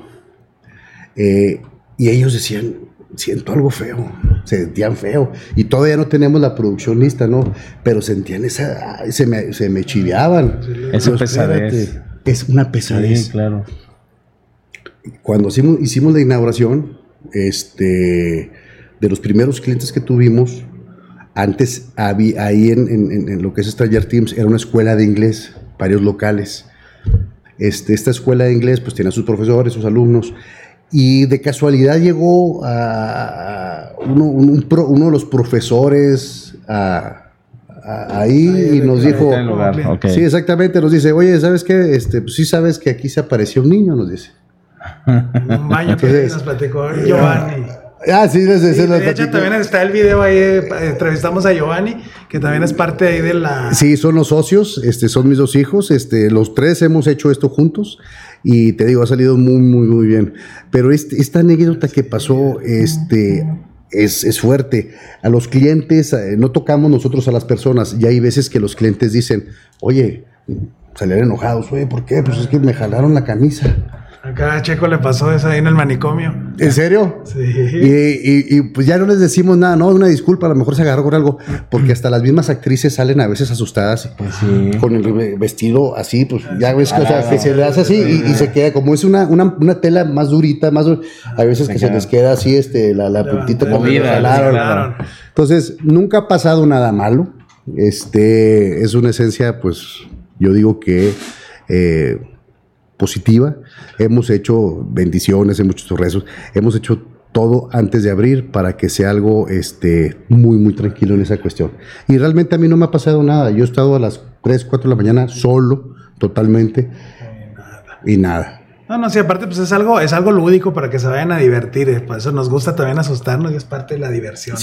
Eh, y ellos decían, siento algo feo, se sentían feo. Y todavía no tenemos la producción lista, ¿no? Pero sentían esa, se me, se me chiveaban. Esa Yo, pesadez. espérate, Es una pesadez. Sí, claro. Cuando hicimos, hicimos la inauguración, este, de los primeros clientes que tuvimos, antes había, ahí en, en- en- en lo que es Stranger Teams, era una escuela de inglés, varios locales. Este, esta escuela de inglés pues tenía sus profesores, sus alumnos, y de casualidad llegó a, uno, un- un pro- uno de los profesores a- a- ahí y nos dijo... Lugar. Sí, exactamente, nos dice, oye, ¿sabes qué? Este, pues sí sabes que aquí se apareció un niño, nos dice. Un baño que Entonces- nos platicó Giovanni. Ah, sí, ese, ese Sí, de hecho, también está el video ahí, eh, entrevistamos a Giovanni, que también es parte ahí de la... Sí, son los socios, este, son mis dos hijos, este, los tres hemos hecho esto juntos y te digo, ha salido muy, muy, muy bien. Pero este- esta anécdota que pasó, este, es, es fuerte. A los clientes, eh, no tocamos nosotros a las personas y hay veces que los clientes dicen, oye, salieron enojados, oye, ¿por qué? Pues es que me jalaron la camisa. Acá a Checo le pasó eso ahí en el manicomio. ¿En serio? Sí. Y, y- y, pues ya no les decimos nada, no, una disculpa, a lo mejor se agarró con algo, porque hasta las mismas actrices salen a veces asustadas con el ve- vestido así, pues ya ves que, o sea, que se le hace así y, y se queda, como es una, una, una tela más durita, más hay veces que se les queda así, este, la, la puntita como claro. Entonces, nunca ha pasado nada malo. Este es una esencia, pues, yo digo que eh, positiva. Hemos hecho bendiciones, hemos hecho rezos, hemos hecho todo antes de abrir para que sea algo este, muy, muy tranquilo en esa cuestión. Y realmente a mí no me ha pasado nada. Yo he estado a las 3, 4 de la mañana solo, totalmente, y nada. No, no, sí, aparte pues es algo, es algo lúdico para que se vayan a divertir. Por eso nos gusta también asustarnos y es parte de la diversión.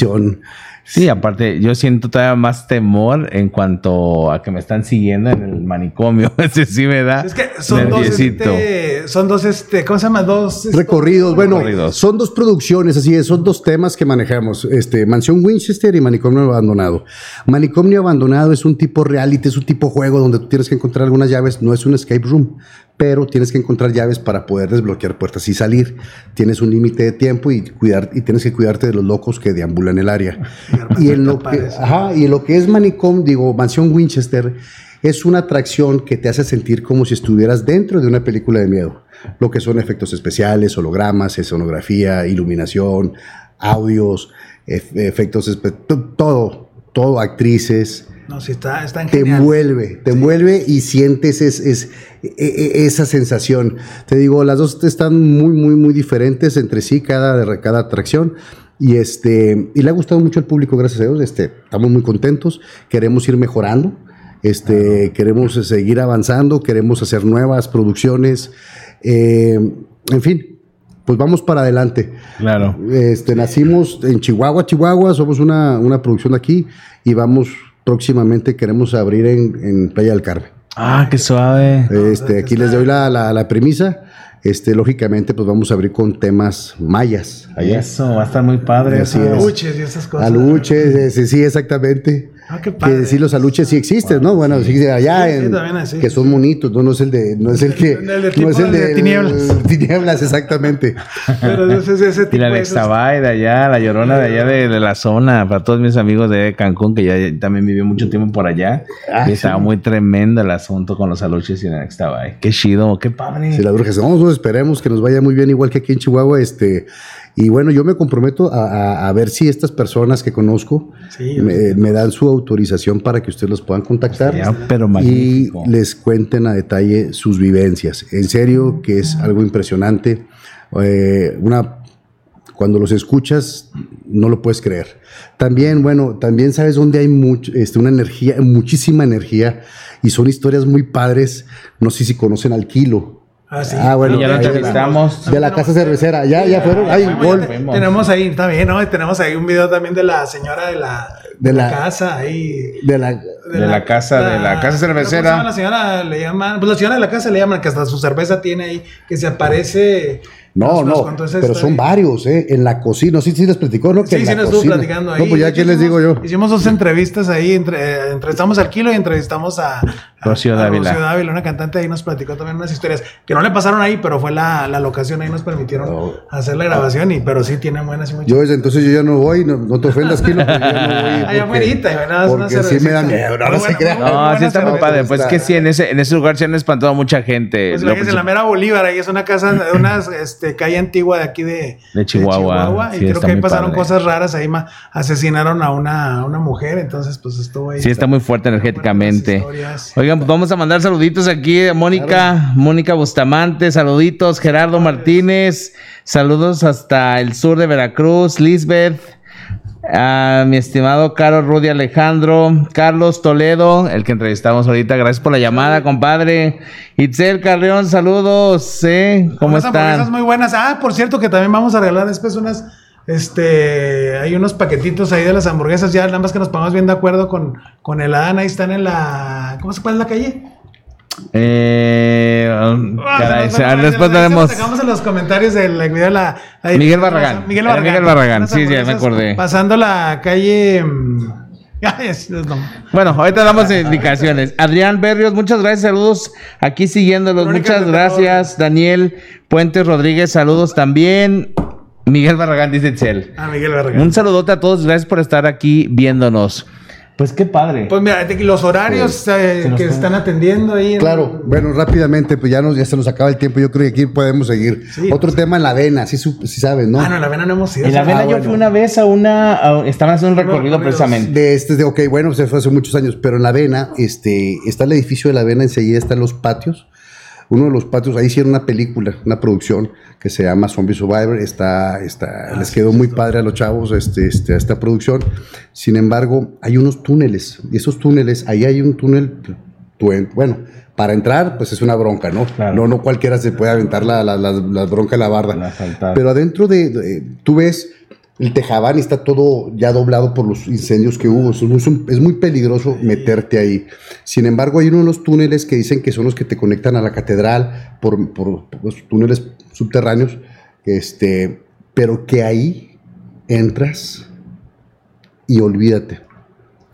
Sí, aparte, yo siento todavía más temor en cuanto a que me están siguiendo en el manicomio. Ese sí me da. Es que son dos, este, son dos, este, ¿cómo se llama? Dos este, Recorridos, bueno, Recorridos. son dos producciones, así es, son dos temas que manejamos, este, Mansión Winchester y Manicomio Abandonado. Manicomio Abandonado es un tipo reality, es un tipo juego donde tú tienes que encontrar algunas llaves, no es un escape room, pero tienes que encontrar llaves para poder desbloquear puertas y salir. Tienes un límite de tiempo y cuidar y tienes que cuidarte de los locos que deambulan el área. Y en lo que, ajá, y en lo que es Manicom, digo, Mansión Winchester es una atracción que te hace sentir como si estuvieras dentro de una película de miedo. Lo que son efectos especiales, hologramas, escenografía, iluminación, audios, ef- efectos, todo, todo, actrices. No, sí, está, está Te envuelve, te envuelve y sientes es, es- e- e- esa sensación. Te digo, las dos están muy, muy, muy diferentes entre sí, cada, cada atracción. Y, este, y le ha gustado mucho al público, gracias a Dios. Este, estamos muy contentos, queremos ir mejorando, este, queremos seguir avanzando, queremos hacer nuevas producciones. eh, en fin, pues vamos para adelante. Claro. Este, nacimos en Chihuahua, Chihuahua, somos una, una producción de aquí y vamos próximamente, queremos abrir en, en Playa del Carmen. Ah, qué suave. Este, aquí les doy la, la- la premisa. Este, lógicamente, pues vamos a abrir con temas mayas. Allá. Eso, va a estar muy padre. Así es. Aluches y esas cosas. Aluche, sí, sí, exactamente. Ah, qué que padre. sí los aluches sí existen, ¿no? Bueno, sí, allá Sí, sí, en- así. que son monitos, no, no es el de, no es el que, El no es tipo el de de tinieblas. tinieblas, exactamente. Pero ese, ese, ese Y tipo la de Alex esos- Tabay de allá, la llorona de allá de, de la zona, para todos mis amigos de Cancún, que ya también vivió mucho tiempo por allá. Ah, y estaba sí. muy tremendo el asunto con los aluches y la Alex Tabay. Qué chido, qué padre. Si las brujas, vamos, esperemos que nos vaya muy bien, igual que aquí en Chihuahua, este, y bueno, yo me comprometo a, a- a ver si estas personas que conozco Sí, me, me dan su autorización para que ustedes los puedan contactar. Pero y les cuenten a detalle sus vivencias. En serio, que es algo impresionante. Eh, una, cuando los escuchas, no lo puedes creer. También, bueno, también sabes dónde hay mucho, este, una energía, muchísima energía, y son historias muy padres. No sé si conocen al kilo. Ah, sí. Ah, bueno, Y ya lo ahí de la- entrevistamos. De la casa cervecera. Ya, ya fueron. Ay, gol. tenemos ahí, está bien, ¿no? Tenemos ahí un video también de la señora de la, De la, la- casa ahí. De la, De la casa- de la casa cervecera. ¿cómo se llama La señora le llaman, pues la señora de la casa le llaman, que hasta su cerveza tiene ahí, que se aparece. No, no, pero son varios, ¿eh? En la cocina, sí, sí les platicó, ¿no? Que Sí, en sí, nos estuvo platicando ahí. No, pues ya, De ¿qué les digo hicimos- yo? Hicimos dos entrevistas ahí, entre, eh, entrevistamos al Kilo y entrevistamos a, a- Rocío a Dávila. Rocío Dávila, una cantante ahí nos platicó también unas historias que no le pasaron ahí, pero fue la, la locación, ahí nos permitieron No. hacer la grabación, y, pero sí tienen buenas y muchas. Yo entonces yo ya no voy, no, no te ofendas, Kilo, pero yo no voy. Allá porque- nada sí me da miedo, no, no se buena, crea. muy buena No, sí está muy padre. Pues es que sí, en ese, en ese lugar se han espantado a mucha gente. Pues en la princip- mera Bolívar, ahí es una casa, una este, calle antigua de aquí de, De Chihuahua. y Sí, creo que ahí pasaron padre. cosas raras, ahí asesinaron a una, a una mujer, entonces pues estuvo ahí. Sí, está muy fuerte energéticamente. Oigan, pues vamos a mandar saluditos aquí a Mónica, Mónica Bustamante, saluditos, Gerardo Martínez, saludos hasta el sur de Veracruz, Lisbeth, a mi estimado Carlos Rudy Alejandro, Carlos Toledo, el que entrevistamos ahorita, gracias por la llamada, compadre. Itzel Carrión, saludos, ¿eh? ¿Cómo Unas hamburguesas están? muy buenas. Ah, por cierto, que también vamos a regalar después unas. Este, hay unos paquetitos ahí de las hamburguesas, ya nada más que nos pongamos bien de acuerdo con, con el Adán, ahí están en la, ¿cómo se llama la calle? Eh, Ah, caray, después tenemos... En los comentarios del video la, la- Miguel Barragán. Miguel Barragán. Miguel Barragán, sí, sí, me acordé. Pasando la calle. mm. Bueno, ahorita damos indicaciones. Adrián Berrios, muchas gracias, saludos aquí siguiéndolos. Verónica Muchas gracias, Daniel Puentes Rodríguez, saludos también. Miguel Barragán dice Itzel. Ah, Miguel Barragán. Un saludote a todos, gracias por estar aquí viéndonos. Pues qué padre. Pues mira, los horarios eh, que están atendiendo ahí. en- Claro, bueno, rápidamente, pues ya, nos, ya se nos acaba el tiempo. Yo creo que aquí podemos seguir. Sí. Otro tema en la avena, sí, su- sí sabes, ¿no? Ah, no, en la avena no hemos ido. en la sí. vela ah, yo bueno. fui una vez a una... a- estaban haciendo un recorrido precisamente. De este, de, ok, bueno, se fue hace muchos años, pero en la avena, este, está el edificio de la avena, enseguida están los patios. Uno de los patios, ahí hicieron una película, una producción que se llama Zombie Survivor. Está, está, les quedó muy padre a los chavos este, este, esta producción. Sin embargo, hay unos túneles. Y esos túneles, ahí hay un túnel, tú en- bueno, para entrar, pues es una bronca, ¿no? Claro. No, no cualquiera se puede aventar la, la, la, la bronca de la barda. Pero adentro de, de- tú ves el Tejabán está todo ya doblado por los incendios que hubo. Es, muy peligroso meterte ahí. Sin embargo, hay uno de los túneles que dicen que son los que te conectan a la catedral por, por- por los túneles subterráneos. Este, pero que ahí entras y olvídate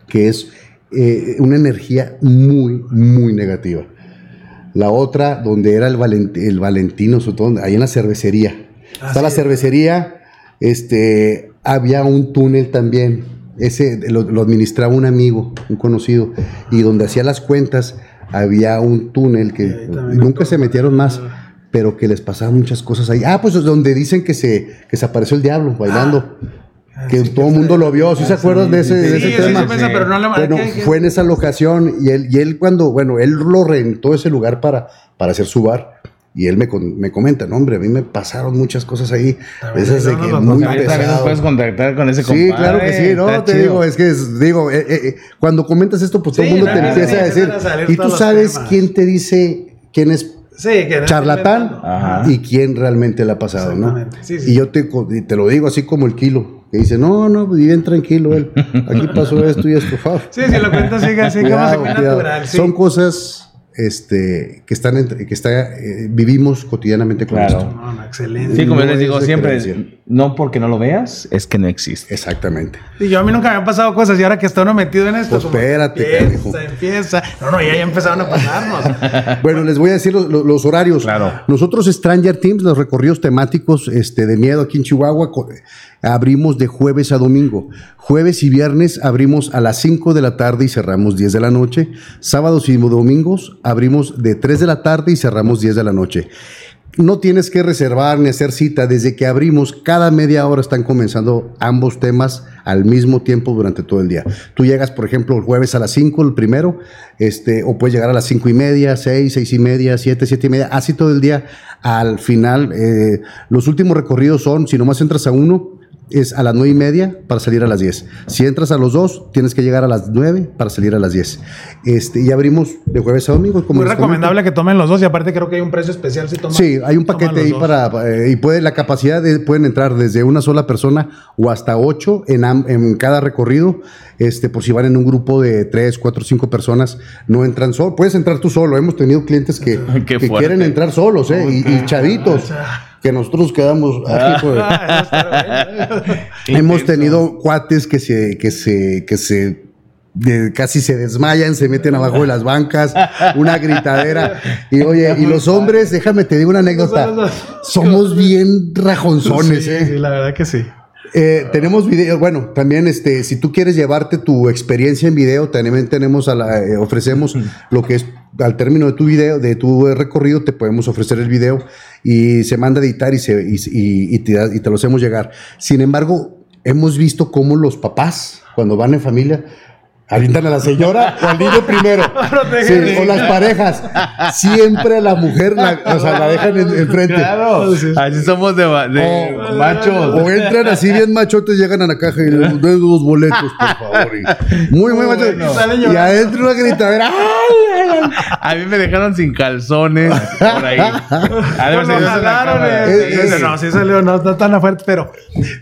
que es eh, una energía muy, muy negativa. La otra, donde era el, Valent- el Valentino, ahí en la cervecería. Ah, Está la cervecería, este, había un túnel también. Ese lo, lo administraba un amigo, un conocido, y donde hacía las cuentas había un túnel que nunca se metieron más, pero que les pasaban muchas cosas ahí. Ah, pues es donde dicen que se, que se apareció el diablo bailando. Ah, que todo el mundo lo vio, ¿sí se acuerdan de ese, de ese sí tema? pero no la Bueno, fue en esa locación y él, y él cuando, bueno, él lo rentó ese lugar para, para hacer su bar. Y él me, me comenta, no, hombre, a mí me pasaron muchas cosas ahí. A ver, Esas de no, que no, muy pesado. puedes contactar con ese Sí, compadre. claro que sí, no, te chido. digo, es que es- digo, eh, eh, eh, cuando comentas esto, pues todo el Sí, mundo te empieza sí, a decir, a y tú sabes temas. quién te dice quién es Sí, que no charlatán. Ajá. y quién realmente le ha pasado, ¿no? Sí, sí. Y yo te, te lo digo así como el kilo, que dice, no, no, bien tranquilo él, aquí pasó esto y esto, fa. Sí, si lo cuentas sigue así, como se natural. Sí. Son cosas este, que están entre- que está, eh, vivimos cotidianamente con Claro. esto. No, no, excelente. Sí, como yo No les digo siempre, creencia. No porque no lo veas, es que no existe. Exactamente. Y yo a mí nunca me han pasado cosas y ahora que está uno metido en esto. Pues como espérate, Empieza, empieza. No, no, ya, ya empezaron a pasarnos. Bueno, les voy a decir los, los- los horarios. Claro. Nosotros, Stranger Teams, los recorridos temáticos este, de miedo aquí en Chihuahua, abrimos de jueves a domingo. Jueves y viernes abrimos a las 5 de la tarde y cerramos 10 de la noche. Sábados y domingos abrimos de 3 de la tarde y cerramos 10 de la noche. No tienes que reservar ni hacer cita. Desde que abrimos, cada media hora están comenzando ambos temas al mismo tiempo durante todo el día. Tú llegas, por ejemplo, el jueves a las 5, el primero, este, o puedes llegar a las 5 y media, 6, 6 y media, 7, 7 y media, así todo el día. Al final, eh, los últimos recorridos son, si nomás entras a uno, es a las nueve y media para salir a las 10. Si entras a los dos, tienes que llegar a las 9 para salir a las 10. Este, y abrimos de jueves a domingo. Como Muy comento. recomendable que tomen los dos y aparte creo que hay un precio especial si toman. Sí, hay un paquete ahí dos. para eh, y puede la capacidad de pueden entrar desde una sola persona o hasta ocho en, am- en cada recorrido. Este, por si van en un grupo de tres, cuatro, cinco personas, no entran solo. Puedes entrar tú solo. Hemos tenido clientes que, que quieren entrar solos, ¿eh? Y, y chavitos. Que nosotros quedamos. de- Ah, está bueno. Hemos tenido cuates que se, que se, que se de- casi se desmayan, se meten abajo de las bancas, una gritadera. Y oye, y los hombres, déjame te digo una anécdota. Somos bien rajonzones, Sí, ¿eh? sí, la verdad que sí. Eh, tenemos video, bueno, también este, si tú quieres llevarte tu experiencia en video, también tenemos a la- eh, ofrecemos lo que es al término de tu video, de tu recorrido, te podemos ofrecer el video y se manda a editar y, se, y, y- y te, y te lo hacemos llegar. Sin embargo, hemos visto cómo los papás, cuando van en familia, avientan a la señora o al niño primero. Sí, o las parejas. Siempre a la mujer la, o sea, la dejan en, enfrente. Claro, así somos de, de Oh, machos. O entran así bien machotes, llegan a la caja y les dos boletos, por favor. Y muy, muy bueno. Y adentro una gritadera. ¡ay, ay, A mí me dejaron sin calzones por ahí. Pues jalaron, cámara. eh. Es- Sí, es- no, sí salió, no, no tan fuerte, pero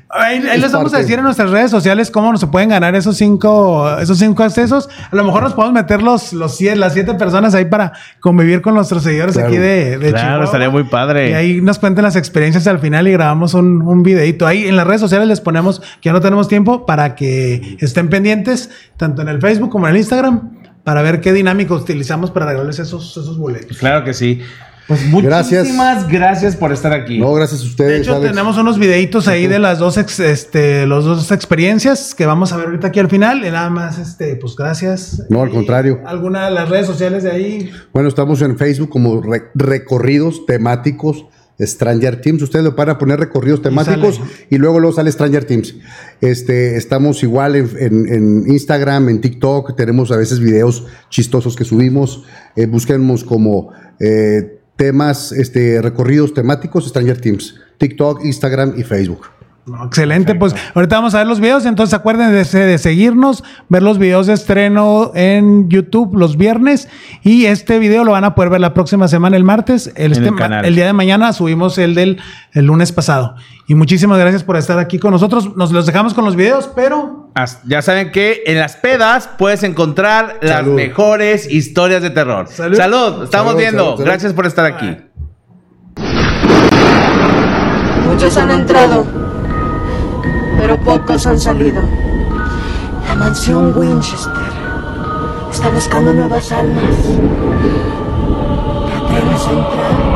ahí, ahí Es les vamos a parte. decir en nuestras redes sociales cómo se pueden ganar esos cinco, esos cinco accesos. A lo mejor nos podemos meter los, los siete, las siete personas ahí para convivir con nuestros seguidores Claro. aquí de, de Claro, Chihuahua. estaría muy padre. Y ahí nos cuenten las experiencias al final y grabamos un, un videito. Ahí en las redes sociales les ponemos que ya no tenemos tiempo para que estén pendientes, tanto en el Facebook como en el Instagram, para ver qué dinámica utilizamos para regalarles esos, esos boletos. Claro que sí. Pues Gracias. muchísimas gracias por estar aquí. No, gracias a ustedes. De hecho, Alex. tenemos unos videitos ahí de las dos, ex- este, los dos experiencias que vamos a ver ahorita aquí al final. Y nada más, este, pues gracias. No, al Y contrario. Alguna de las redes sociales de ahí. Bueno, estamos en Facebook como re- recorridos temáticos Stranger Teams. Ustedes le van a poner recorridos temáticos y, luego luego sale Stranger Teams. Este, estamos igual en, en- en Instagram, en TikTok. Tenemos a veces videos chistosos que subimos. Eh, busquemos como eh, temas, este, recorridos temáticos Stranger Teams. TikTok, Instagram y Facebook. No, excelente, pues ahorita vamos a ver los videos, entonces acuérdense de, seguirnos, ver los videos de estreno en YouTube los viernes y este video lo van a poder ver la próxima semana el martes, el, este el el día de mañana subimos el del el lunes pasado. Y muchísimas gracias por estar aquí con nosotros, nos los dejamos con los videos, pero Ya saben que en las pedas puedes encontrar las Salud. mejores historias de terror. Salud. Salud, estamos Salud, viendo. salud, salud. Gracias por estar aquí. Muchos han entrado, pero pocos han salido. La mansión Winchester está buscando nuevas almas. ¿Te atreves a entrar?